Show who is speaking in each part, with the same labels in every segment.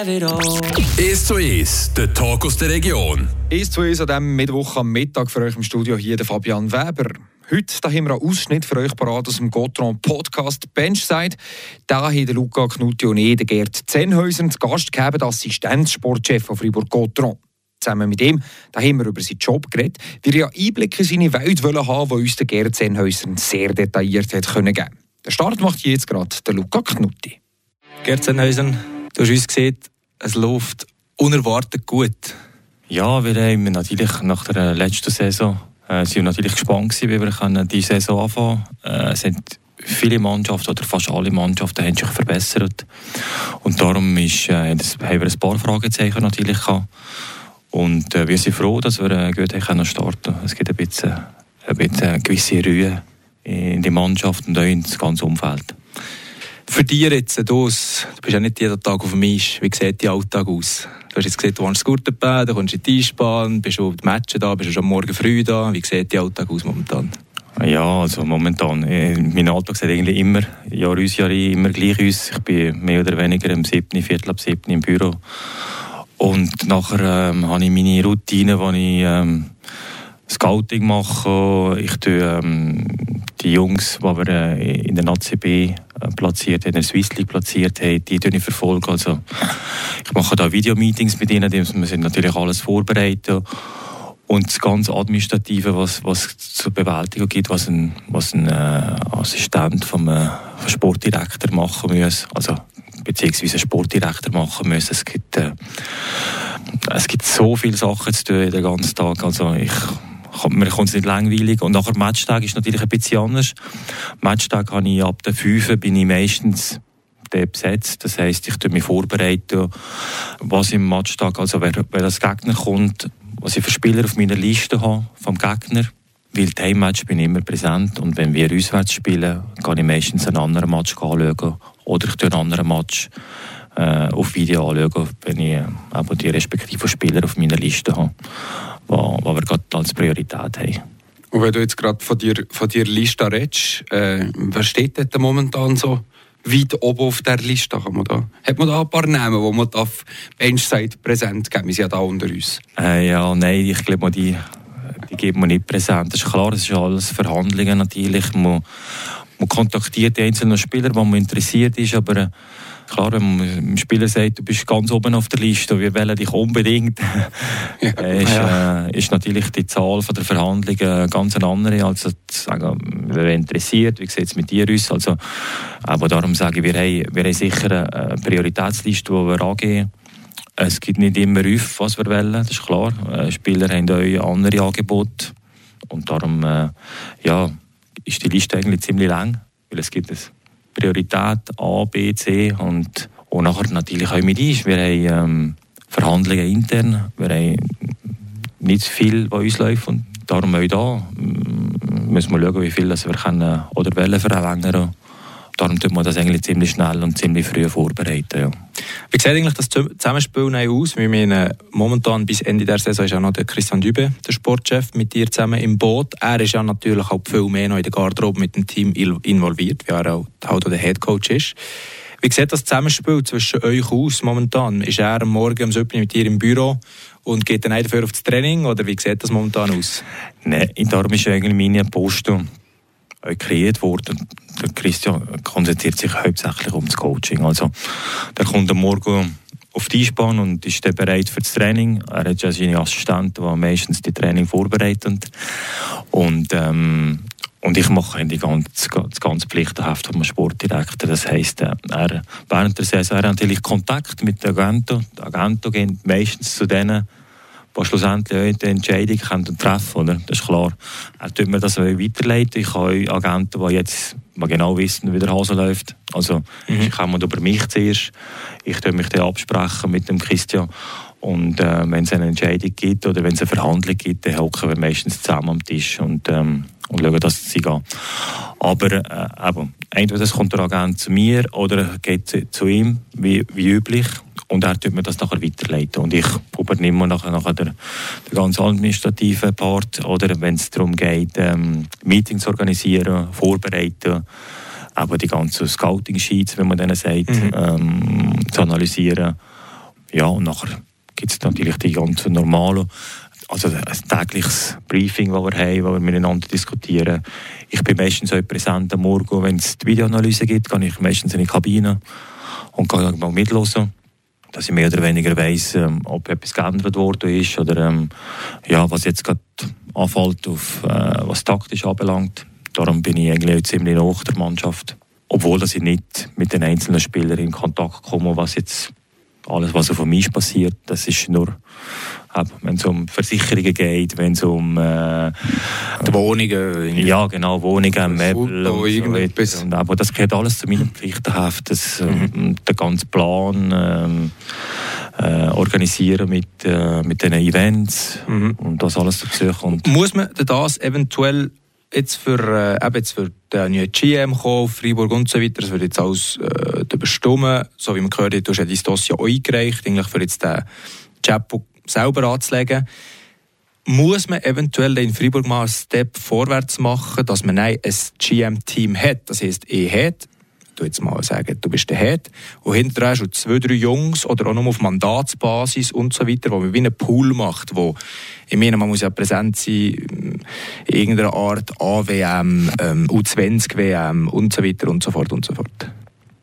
Speaker 1: 1 zu 1, der Talk aus der Region.
Speaker 2: 1 zu 1 an diesem Mittwoch am Mittag für euch im Studio hier der Fabian Weber. Heute da haben wir einen Ausschnitt für euch parat aus dem Gotron Podcast Benchside. Da haben der Luca Knutti und ich, der Gerd Zenhäuser, zu Gast gegeben, Assistenzsportchef von Fribourg-Gotron. Zusammen mit ihm da haben wir über seinen Job geredet, weil er ja Einblick in seine Welt wollen haben, die uns der Gerd Zenhäuser sehr detailliert hat können geben. Den Start macht jetzt gerade der Luca Knutti.
Speaker 3: Gerd Zenhäuser, du hast uns gesehen, es läuft unerwartet gut.
Speaker 4: Ja, wir haben natürlich nach der letzten Saison äh, sind natürlich gespannt wie wir können die Saison anfangen können. Äh, es sind viele Mannschaften oder fast alle Mannschaften haben sich verbessert und darum ist, äh, haben wir ein paar Fragezeichen natürlich gehabt. und äh, wir sind froh, dass wir äh, gut haben starten. Es gibt ein bisschen, ein bisschen gewisse Ruhe in die Mannschaft und auch ins ganze Umfeld.
Speaker 3: Für dich jetzt, du, bist ja nicht jeden Tag auf dem Eis. Wie sieht dein Alltag aus? Du hast jetzt gesehen, du wohnst Gurtenbad, du kommst in die Eisbahn, bist du die Matches da, bist du schon morgen früh da. Wie sieht dein Alltag aus momentan?
Speaker 4: Ja, also momentan. Äh, mein Alltag sieht eigentlich immer, Jahr aus, Jahr ein, immer gleich aus. Ich bin mehr oder weniger am 7., Viertel ab 7. im Büro. Und nachher ähm, habe ich meine Routine, wo ich ähm, Scouting mache. Ich tue ähm, die Jungs, die wir äh, in der ACB äh, platziert haben, in der Swiss League platziert haben, die ich verfolge. Also, ich mache da Videomeetings mit ihnen, wir sind natürlich alles vorbereitet. Und das ganze Administrative, was, was zur Bewältigung gibt, was ein, was ein äh, Assistent vom, äh, Sportdirektor machen muss, also beziehungsweise Sportdirektor machen muss. Es gibt, äh, es gibt so viele Sachen zu tun den ganzen Tag. Also ich mir kommt es nicht langweilig. Und nachher Matchtag ist natürlich ein bisschen anders. Matchtag habe ich ab der 5 bin ich meistens besetzt. Das heisst, ich tue mich vorbereiten, was im Matchtag, also wer, wer das Gegner kommt, was ich für Spieler auf meiner Liste habe vom Gegner. Weil die Heimmatch bin ich immer präsent und wenn wir auswärts spielen, kann ich meistens einen anderen Match anschauen oder ich tue einen anderen Match äh, auf Video anschauen, wenn ich äh, die respektiven Spieler auf meiner Liste habe was wir gerade als Priorität haben.
Speaker 2: Und wenn du jetzt gerade von dir, von dir Liste redest, äh, wer steht dort momentan so weit oben auf der Liste? Kann man da, hat man da ein paar Namen, die man auf Benchside präsent geben? Wir sind ja da unter uns.
Speaker 4: Äh, ja, nein, ich glaube, die, die geben wir nicht präsent. Das ist klar, das ist alles Verhandlungen natürlich. Man, man kontaktiert die einzelnen Spieler, die man interessiert ist, aber Klar, wenn man einem Spieler sagt, du bist ganz oben auf der Liste, wir wählen dich unbedingt, ja. ist, äh, ist, natürlich die Zahl der Verhandlungen ganz eine andere, als zu sagen, wer interessiert, wie sieht es mit dir aus. Also, aber darum sage ich, wir haben, wir haben sicher eine Prioritätsliste, die wir angehen. Es gibt nicht immer auf, was wir wollen, das ist klar. Äh, Spieler haben auch andere Angebote und darum äh, ja, ist die Liste eigentlich ziemlich lang, weil es gibt es Priorität A, B, C und, und nachher natürlich auch mit uns. Wir haben ähm, Verhandlungen intern, wir haben nicht viel, was uns läuft und darum auch da müssen wir schauen, wie viel das wir können oder wollen verlängern. Darum tut man das eigentlich ziemlich schnell und ziemlich früh vorbereiten. Ja.
Speaker 3: Wie sieht eigentlich das Zusammenspiel aus? Wir meine, momentan bis Ende der Saison ist ja noch der Christian Dübe, der Sportchef, mit dir zusammen im Boot. Er ist ja natürlich auch viel mehr noch in der Garderobe mit dem Team involviert, wie er auch der Head Coach ist. Wie sieht das Zusammenspiel zwischen euch aus momentan? Ist er am Morgen um 7 mit dir im Büro und geht dann dafür auf das Training oder wie sieht das momentan aus?
Speaker 4: Nein, darum ist eigentlich meine Posten kreiert worden. Der Christian konzentriert sich hauptsächlich um das Coaching. Also, der kommt am Morgen auf die Eisbahn und ist dann bereit für das Training. Er hat ja seine Assistenten, die meistens die Training vorbereiten. Und, ähm, und ich mache die ganze, das ganze Pflichtenheft vom Sportdirektor. Das heisst, äh, er, während der Saison er hat natürlich Kontakt mit der Agento. Der Agento geht meistens zu denen, die schlussendlich die Entscheidung treffen können. Das ist klar. Er tut mir das weiterleiten. Ich habe Agenten, die jetzt mal genau wissen, wie der Hase läuft. Also mhm. ich komme über mich zuerst. Ich tue mich dann absprechen mit dem Christian. Und äh, wenn es eine Entscheidung gibt oder wenn es eine Verhandlung gibt, dann hocken wir meistens zusammen am Tisch und, ähm, und schauen, dass sie gehen. Aber äh, eben, entweder es kommt der Agent zu mir oder geht zu ihm, wie, wie üblich. Und er tut mir das nachher weiterleiten. Und ich übernehme nachher, nachher den, den ganzen administrativen Part. Oder wenn es darum geht, ähm, Meetings zu organisieren, vorbereiten, aber die ganzen Scouting-Sheets, wie man denen sagt, mhm. ähm, zu analysieren. ja, und nachher gibt es natürlich die ganzen normalen, also ein tägliches Briefing, das wir haben, wo wir miteinander diskutieren. Ich bin meistens auch präsent am Morgen, wenn es die Videoanalyse gibt, gehe ich meistens in die Kabine und kann mal mithören dass ich mehr oder weniger weiss, ähm, ob etwas geändert worden ist oder ähm, ja, was jetzt gerade anfällt, auf, äh, was taktisch anbelangt. Darum bin ich eigentlich ziemlich nach der Mannschaft. Obwohl dass ich nicht mit den einzelnen Spielern in Kontakt komme, was jetzt alles, was auf mich passiert, das ist nur wenn es um Versicherungen geht, wenn es um äh,
Speaker 3: die Wohnungen.
Speaker 4: Ja, genau, Wohnungen, Möbel und, so und aber das gehört alles zu meinem Pflichtenheft, das, mhm. Ähm, der ganze Plan ähm, äh, organisieren mit, äh, mit den Events mhm. und das alles dazu kommt.
Speaker 3: Muss man das eventuell jetzt für, äh, eben jetzt für den neuen GM kommen, Freiburg und so weiter, das wird jetzt alles äh, bestimmen, so wie man gehört hat, du hast ja dein Dossier eingereicht, eigentlich für jetzt den Chapo selber anzulegen. Muss man eventuell in Freiburg mal einen Step vorwärts machen, dass man ein GM-Team hat? Das heisst, ich hat, du jetzt mal sagen, du bist der Head, und hinterher du zwei, drei Jungs oder auch nur auf Mandatsbasis und so weiter, wo man wie einen Pool macht, wo, ich meine, man muss ja präsent sein, in irgendeiner Art AWM, ähm, U20-WM und so weiter und so fort und so fort.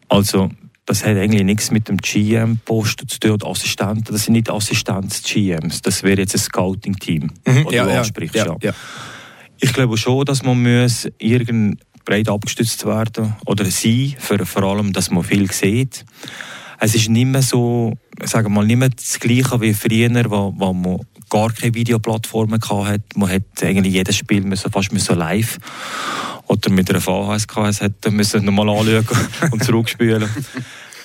Speaker 4: Also, das hat eigentlich nichts mit dem GM-Posten zu tun oder Assistenten. Das sind nicht Assistenz-GMs. Das wäre jetzt ein Scouting-Team,
Speaker 3: mhm, ja, du ansprichst. Ja, ja.
Speaker 4: Ich glaube schon, dass man muss irgend breit abgestützt werden oder sein, für, vor allem, dass man viel sieht. Es ist nicht mehr so, sagen wir mal, nicht mehr das Gleiche wie früher, wo, wo man gar keine Videoplattformen hatte. Man hat eigentlich jedes Spiel müssen, fast müssen live oder mit einer VHS hätte müssen nochmal anschauen und zurückspielen.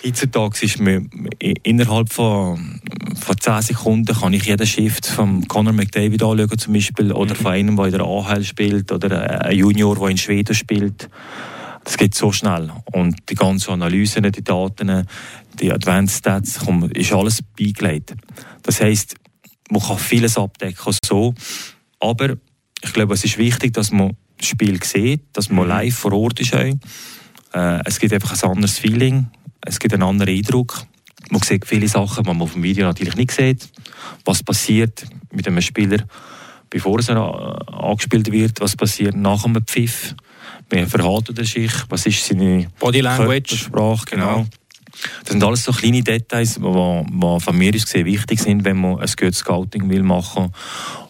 Speaker 4: Heutzutage ist mir innerhalb von, von 10 Sekunden kann ich jeden Shift von Conor McDavid anschauen zum Beispiel oder von einem, der in der AHL spielt oder ein Junior, der in Schweden spielt. Das geht so schnell. Und die ganzen Analysen, die Daten, die Advanced Stats, ist alles beigelegt. Das heisst, man kann vieles abdecken so, aber ich glaube, es ist wichtig, dass man das Spiel sieht, dass man mhm. live vor Ort ist. Äh, es gibt einfach ein anderes Feeling, es gibt einen anderen Eindruck. Man sieht viele Sachen, die man auf dem Video natürlich nicht sieht. Was passiert mit einem Spieler, bevor er angespielt wird, was passiert nach dem Pfiff, wie verhalten er sich, was ist seine
Speaker 3: Body Language,
Speaker 4: Sprache, genau. genau. Das sind alles so kleine Details, die, von mir aus gesehen wichtig sind, wenn man ein gutes Scouting will machen.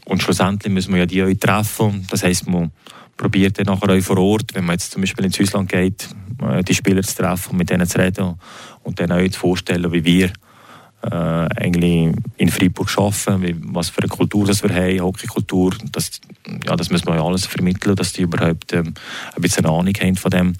Speaker 4: Und schlussendlich müssen wir ja die auch treffen. Das heisst, man probiert dann nachher auch vor Ort, wenn man jetzt zum Beispiel ins Ausland geht, äh, die Spieler zu treffen, mit denen zu reden und dann auch zu vorstellen, wie wir äh, eigentlich in Freiburg arbeiten, wie, was für eine Kultur das wir haben, Hockeykultur, das, ja, das müssen wir ja alles vermitteln, dass die überhaupt ähm, ein bisschen eine Ahnung haben von dem.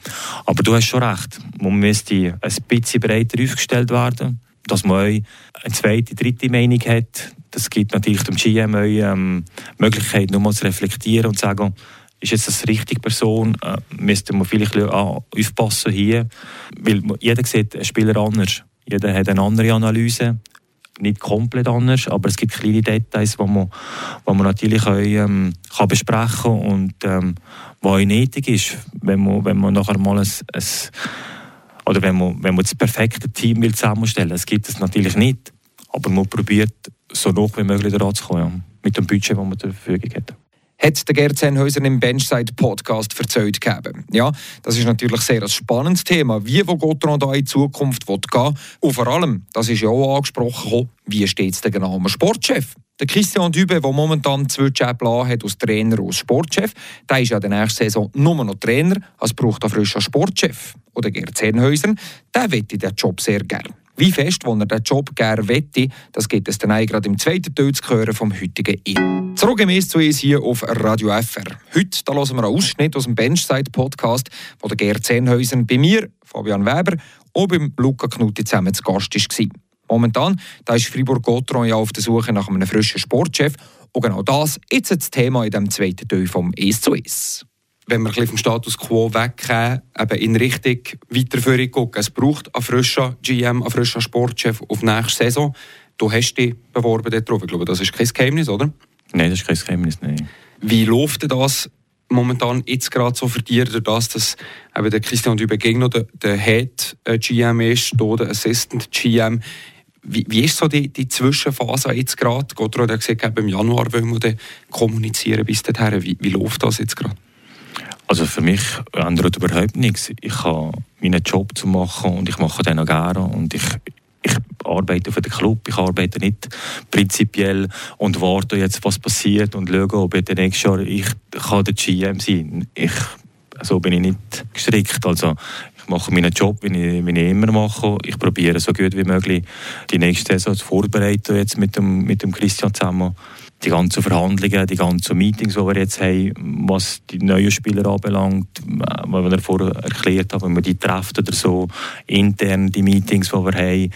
Speaker 4: Aber du hast schon recht, man müsste ein bisschen breiter aufgestellt werden, dass man auch eine zweite, dritte Meinung hat. Das gibt natürlich dem GM auch ähm, Möglichkeit, nochmal zu reflektieren und zu sagen, ist jetzt das die richtige Person, äh, müsste man vielleicht ah, aufpassen hier, weil jeder sieht einen Spieler anders. Jeder hat eine andere Analyse, nicht komplett anders, aber es gibt kleine Details, die man, wo man natürlich auch, ähm, kann besprechen kann und ähm, was auch nötig ist, wenn man, wenn man nachher mal ein, ein oder wenn man, wenn man das perfekte Team will zusammenstellen. Will. Das gibt es natürlich nicht, aber man probiert so noch wie möglich daran zu kommen, ja, mit dem Budget, das man zur Verfügung hat
Speaker 2: hat der Gerd Sennhäuser im Benchside Podcast erzählt gegeben. Ja, das ist natürlich sehr ein spannendes Thema, wie wo Gotron da in Zukunft gehen. Und vor allem, das ist ja auch angesprochen, wie steht es denn genau am Sportchef? Der Christian Dübe, der momentan zwei Jobs hat als Trainer und als Sportchef, der ist ja in der nächsten Saison nur noch Trainer, also braucht er frisch einen Sportchef. Oder Gerd Sennhäuser, der wette diesen Job sehr gerne. Wie fest, wo er den Job gerne wette, das geht es dann gerade im zweiten Teil zu hören vom heutigen I. Zurückgemäß zu uns hier auf Radio FR. Heute da hören wir einen Ausschnitt aus dem Benchside-Podcast, wo der Gerd Zehnhäuser bei mir, Fabian Weber, und beim Luca Knutti zusammen zu Gast war. Momentan da ist Fribourg-Gotron ja auf der Suche nach einem frischen Sportchef. Und genau das ist jetzt das Thema in dem zweiten Teil vom «Es zu Es» wenn wir vom Status quo weggehen, eben in Richtung Weiterführung gucken. Es braucht einen frischen GM, einen frischen Sportchef auf nächste Saison. Du hast dich beworben darauf. Ich glaube, das ist kein Geheimnis, oder?
Speaker 4: Nein, das ist kein Geheimnis, nein.
Speaker 2: Wie läuft das momentan jetzt gerade so für dich, durch das, dass eben der Christian Dübegegner der, der Head GM ist, der Assistant GM.
Speaker 5: Wie, wie ist so die, die Zwischenphase jetzt gerade? Gotthard hat gesagt, im Januar wollen wir kommunizieren bis dahin. Wie, wie läuft das jetzt gerade?
Speaker 4: Also für mich ändert überhaupt nichts. Ich habe meinen Job zu machen und ich mache den auch gerne und ich, ich arbeite für den Club, ich arbeite nicht prinzipiell und warte jetzt, was passiert und schaue, ob ich nächstes Jahr ich kann der GM sein ich, So bin ich nicht gestrickt. Also ich mache meinen Job, wie ich, wie ich immer mache. Ich probiere so gut wie möglich die nächste Saison zu vorbereiten jetzt mit dem, mit dem Christian zusammen die ganzen Verhandlungen, die ganzen Meetings, die wir jetzt haben, was die neuen Spieler anbelangt, was wir vorher erklärt haben, wenn wir die treffen oder so, intern die Meetings, die wir haben,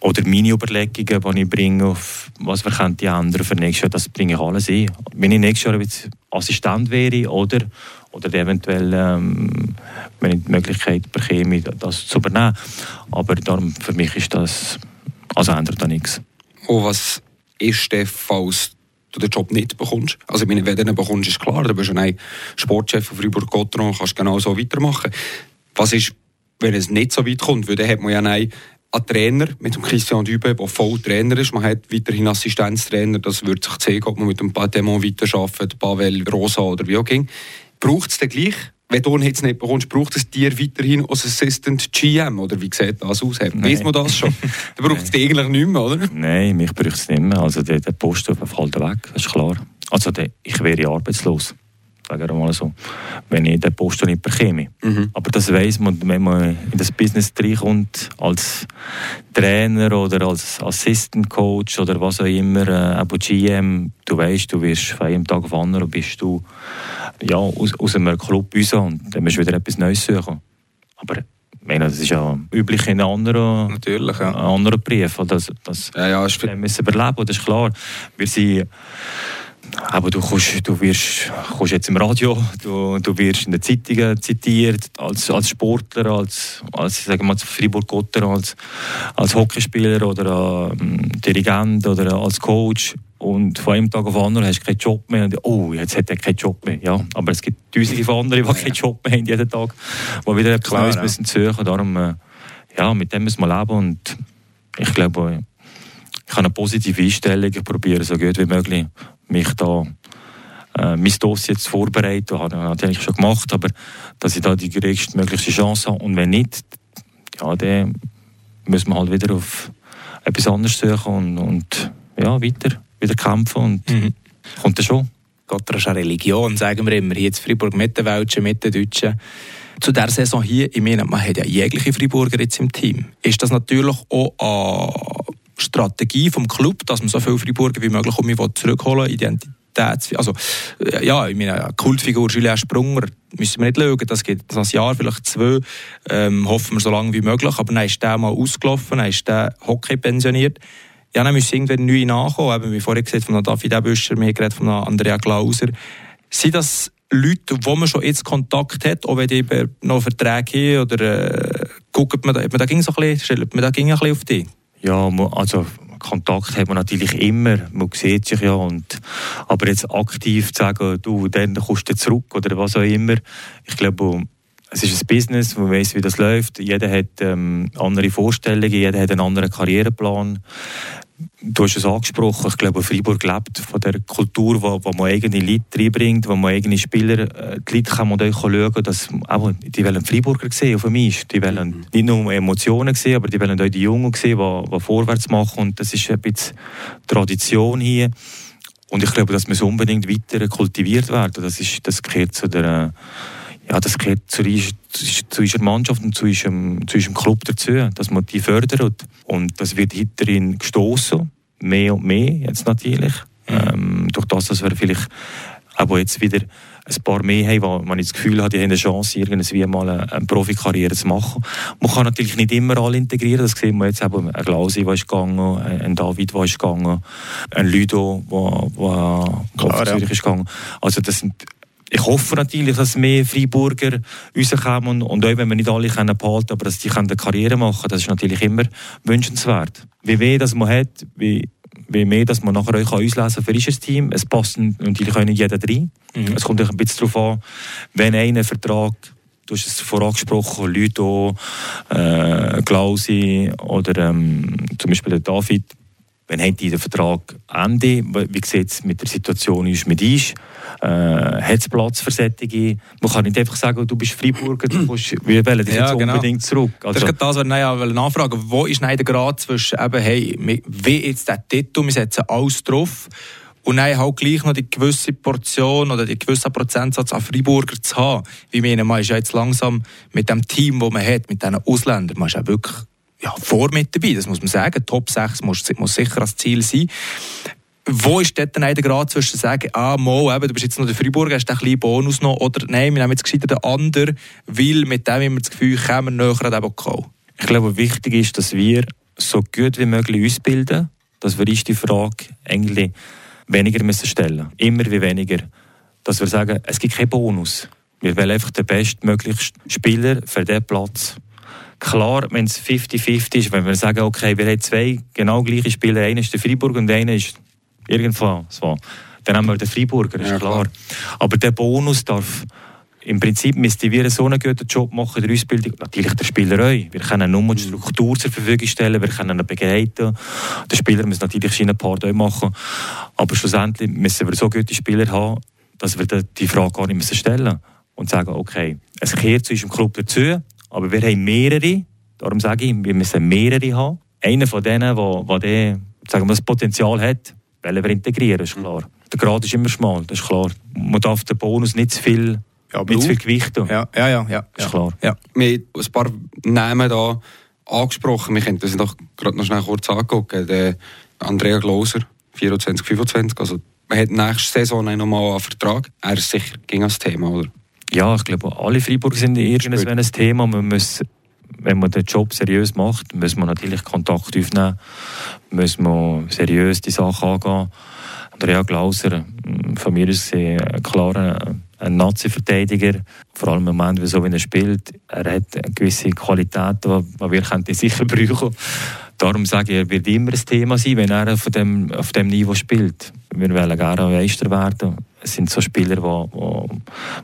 Speaker 4: oder meine Überlegungen, die ich bringe, auf was wir könnten ändern für nächstes Jahr, das bringe ich alles ein. Wenn ich nächstes Jahr Assistent wäre oder, oder eventuell, ähm, wenn ich die Möglichkeit bekäme, das zu übernehmen. Aber darum, für mich ist das, also ändert da nichts.
Speaker 5: Und was ist der, falls du den Job nicht bekommst. Also, wenn du den bekommst, ist klar, du bist ein Sportchef von Fribourg-Gotteron, kannst genau so weitermachen. Was ist, wenn es nicht so weit kommt? Weil dann hat man ja einen, Trainer mit dem Christian Dübe, der voll Trainer ist. Man hat weiterhin Assistenztrainer. Das wird sich zeigen, ob man mit dem Patemon weiterarbeitet, Pavel Rosa oder wie auch immer. Braucht es den gleich? Wenn du ihn jetzt nicht bekommst, braucht es dir weiterhin als Assistant GM? Oder wie sieht das aus? Weiß man das schon? Dann braucht es dich eigentlich nicht mehr, oder?
Speaker 4: Nein, mich braucht es nicht mehr. Also der, der Posten fällt weg, das ist klar. Also der, ich wäre arbeitslos. Sagen wir mal so. Wenn ich den Posten nicht bekäme. Mhm. Aber das weiß man, wenn man in das Business reinkommt, als Trainer oder als Assistant Coach oder was auch immer, äh, aber GM, du weißt, du wirst von einem Tag auf den anderen bist du ja, aus, aus einem Club raus und dann musst du wieder etwas Neues suchen. Aber ich meine, das ist ja üblich in anderen,
Speaker 5: Natürlich, ja.
Speaker 4: anderen Berufen. Das, das,
Speaker 5: ja, ja,
Speaker 4: müssen überleben, das ist klar. Wir sind aber du, kommst, du wirst kommst jetzt im Radio, du, du wirst in den Zeitungen zitiert, als, als Sportler, als, als, sagen wir als Fribourg-Gotter, als, als Hockeyspieler oder ähm, Dirigent oder als Coach. Und von einem Tag auf den anderen hast du keinen Job mehr. Und, oh, jetzt hat er keinen Job mehr. Ja, aber es gibt tausende von anderen, die keinen Job mehr haben jeden Tag, die wieder etwas Neues ja. müssen suchen. Darum, äh, ja, mit dem müssen wir leben. Und ich glaube, ich habe eine positive Einstellung. Ich probiere so gut wie möglich, mich da äh, mein Dossier jetzt vorbereiten. Das habe ich natürlich schon gemacht, aber dass ich da die größtmögliche Chance habe. Und wenn nicht, ja, dann müssen wir halt wieder auf etwas anderes suchen und, und ja, weiter wieder kämpfen und mhm. kommt dann schon.
Speaker 3: Gott, das ist eine Religion, sagen wir immer. Hier in Freiburg mit den Welschen, mit den Deutschen. Zu dieser Saison hier, ich meine, man hat ja jegliche Freiburger jetzt im Team. Ist das natürlich auch Strategie vom Club, dass man so viele Freiburger wie möglich um zurückholen Identität also, äh, ja, ich meine, Kultfigur Julien Sprunger müssen wir nicht schauen, das geht das Jahr, vielleicht zwei, ähm, hoffen wir so lange wie möglich, aber dann ist der mal ausgelaufen, dann ist der Hockey pensioniert ja, dann müssen irgendwann neu nachkommen. Eben, wie vorhin gesagt, von David Ebüscher, mir geredet von Andrea Glauser. Sind das Leute, wo man schon jetzt Kontakt hat, auch wenn die noch Verträge haben, oder äh, guckt man da, man da ging so ein bisschen, stellt man da ging ein bisschen auf die?
Speaker 4: Ja, also Kontakt hat man natürlich immer, man sieht sich ja, und, aber jetzt aktiv zu sagen, du, dann kommst du zurück oder was auch immer, ich glaube, es ist ein Business, man weiß, wie das läuft. Jeder hat ähm, andere Vorstellungen, jeder hat einen anderen Karriereplan. Du hast es angesprochen, ich glaube, Freiburg lebt von der Kultur, wo, wo man eigene Leute reinbringt, wo man eigene Spieler, äh, die Leute kann man auch schauen, dass, aber die wollen Freiburger sehen dem Eis. Die wollen mhm. nicht nur Emotionen sehen, aber die wollen auch die Jungen sehen, die, die vorwärts machen und das ist ein bisschen Tradition hier. Und ich glaube, das muss unbedingt weiter kultiviert werden. Das, ist, das gehört zu der ja, das gehört zu, zu unserer Mannschaft und zu unserem, zu unserem Club dazu, dass man die fördert. Und das wird hinterhin gestoßen, mehr und mehr jetzt natürlich. Mhm. Ähm, durch das, dass wir vielleicht aber jetzt wieder ein paar mehr haben, wo man das Gefühl hat, die haben eine Chance, irgendwie mal eine, eine Profikarriere zu machen. Man kann natürlich nicht immer alle integrieren, das sehen wir jetzt eben, ein Glausi, der ist gegangen, ein David, der ist gegangen, ein Ludo, der, der Zürich ja. ist gegangen. Also das sind ich hoffe natürlich, dass mehr Freiburger rauskommen und auch wenn wir nicht alle können behalten aber dass die eine Karriere machen können, das ist natürlich immer wünschenswert. Wie weh das man hat, wie, wie mehr dass man nachher euch auslesen kann für ein Team. Es passt natürlich auch nicht jeder rein. Mhm. Es kommt ein bisschen darauf an, wenn einer Vertrag Du hast es vorangesprochen, Leute auch, äh, Klausi oder ähm, zum Beispiel der David. Wenn hat dieser Vertrag Ende? Wie sieht es mit der Situation ist mit ist? Äh, hat es Platz für solche? Man kann nicht einfach sagen, du bist Freiburger, du musst, wir wollen dich
Speaker 3: Ja,
Speaker 4: jetzt
Speaker 3: genau.
Speaker 4: unbedingt zurück.
Speaker 3: Das
Speaker 4: Also,
Speaker 3: ist gerade das, was ich ja nachfragen Wo ist der Grad zwischen, eben, hey, wie jetzt der Titel, wir setzen alles drauf, und dann halt gleich noch die gewisse Portion oder die gewisse Prozentsatz an Freiburger zu haben. Wie meine, man ist ja jetzt langsam mit dem Team, das man hat, mit diesen Ausländern, man ist ja wirklich ja, vor mit dabei, das muss man sagen. Top 6 muss, muss sicher als Ziel sein. Wo ist dort dann der Grad zwischen sagen, ah, mal, eben, du bist jetzt noch der Freiburger, hast den kleinen Bonus noch, oder nein, wir nehmen jetzt gescheiter den anderen, weil mit dem haben wir das Gefühl, kommen wir näher an den Pokal.
Speaker 4: ich glaube, wichtig ist, dass wir so gut wie möglich ausbilden, dass wir uns die Frage eigentlich weniger müssen stellen Immer wie weniger. Dass wir sagen, es gibt keinen Bonus. Wir wollen einfach den bestmöglichen Spieler für diesen Platz. Klar, wenn es 50-50 ist, wenn wir sagen, okay, wir haben zwei genau gleiche Spieler, einer ist der Freiburg und einer ist irgendwo so, dann haben wir den Freiburger, ist
Speaker 5: Ja,
Speaker 4: klar.
Speaker 5: klar.
Speaker 4: Aber der Bonus darf im Prinzip müssten wir so einen guten Job machen in der Ausbildung. Natürlich der Spieler auch. Wir können nur
Speaker 5: Mhm.
Speaker 4: die Struktur zur Verfügung stellen, wir können ihn begleiten. Der Spieler muss natürlich seinen Part auch machen. Aber schlussendlich müssen wir so gute Spieler haben, dass wir die- Frage gar nicht müssen stellen und sagen, okay, es kehrt zu unserem Club dazu, aber wir haben mehrere. Darum sage ich, wir müssen mehrere haben. Einer von denen, der, der sagen wir, das Potenzial hat, wollen wir integrieren, ist klar. Der Grad ist immer schmal, das ist klar. Man darf den Bonus nicht zu viel, nicht zu viel gewichten.
Speaker 3: Ja, ja, ja. ja,
Speaker 4: Ist
Speaker 3: ja.
Speaker 4: klar.
Speaker 3: Ja.
Speaker 5: Wir haben ein paar Namen da angesprochen. Wir können das doch gerade noch schnell kurz angucken. Der Andrea Glauser, 24, 25. Also, man hat nächste Saison noch mal einen Vertrag. Er ist sicher gegen das Thema, oder?
Speaker 4: Ja, ich glaube, alle Freiburger sind irgendwann ein Thema. Man muss, wenn man den Job seriös macht, muss man natürlich Kontakt aufnehmen, muss man seriös die Sachen angehen. Andrea Glauser, mm, von mir ist ein klarer ein Nazi-Verteidiger, vor allem im Moment, so wie er spielt. Er hat eine gewisse Qualität, die die wir könnten sicher brauchen Darum sage ich, er wird immer ein Thema sein, wenn er auf dem, auf dem Niveau spielt. Wir wollen gerne Meister werden. Es sind so Spieler, die, die,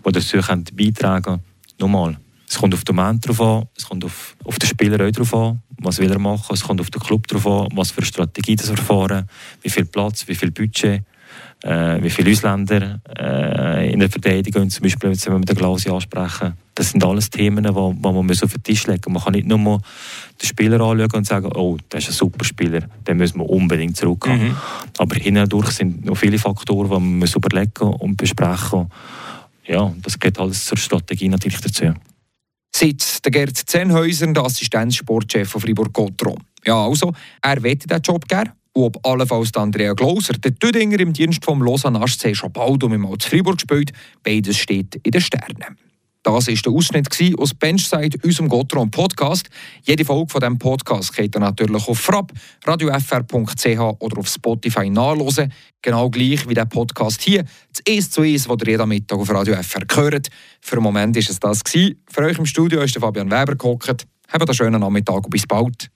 Speaker 4: die dazu können beitragen können. Nochmal, es kommt auf den Moment drauf an, es kommt auf, auf den Spieler auch drauf an, was will er machen, es kommt auf den Club drauf an, was für eine Strategie das wir fahren, wie viel Platz, wie viel Budget, äh, wie viele Ausländer äh, in der Verteidigung, zum Beispiel, wenn wir mit der ansprechen. Das sind alles Themen, die man muss auf den Tisch legen muss. Man kann nicht nur mal den Spieler anschauen und sagen, oh, das ist ein super Spieler, den müssen wir unbedingt zurückhaben.
Speaker 3: Mhm.
Speaker 4: Aber hindurch sind noch viele Faktoren, die man muss überlegen und besprechen Ja, das geht alles zur Strategie natürlich dazu.
Speaker 2: Seit der Gerd Zenhäuser, der Assistenzsportchef von Fribourg-Gotteron. Ja, also, er wette den Job gerne. Und ob allenfalls Andrea Glauser, der Tüdinger im Dienst vom Lausanne HC schon bald um mal zu Fribourg spielt, beides steht in den Sternen. Das war der Ausschnitt aus Benchside, unserem Gotteron Podcast. Jede Folge von diesem Podcast könnt ihr natürlich auf frapp, radiofr.ch oder auf Spotify nachhören. Genau gleich wie der Podcast hier. Das 1 zu 1, das ihr jeden Mittag auf Radio FR hört. Für den Moment war es das. Für euch im Studio ist der Fabian Weber gehockt. Habt einen schönen Nachmittag und bis bald.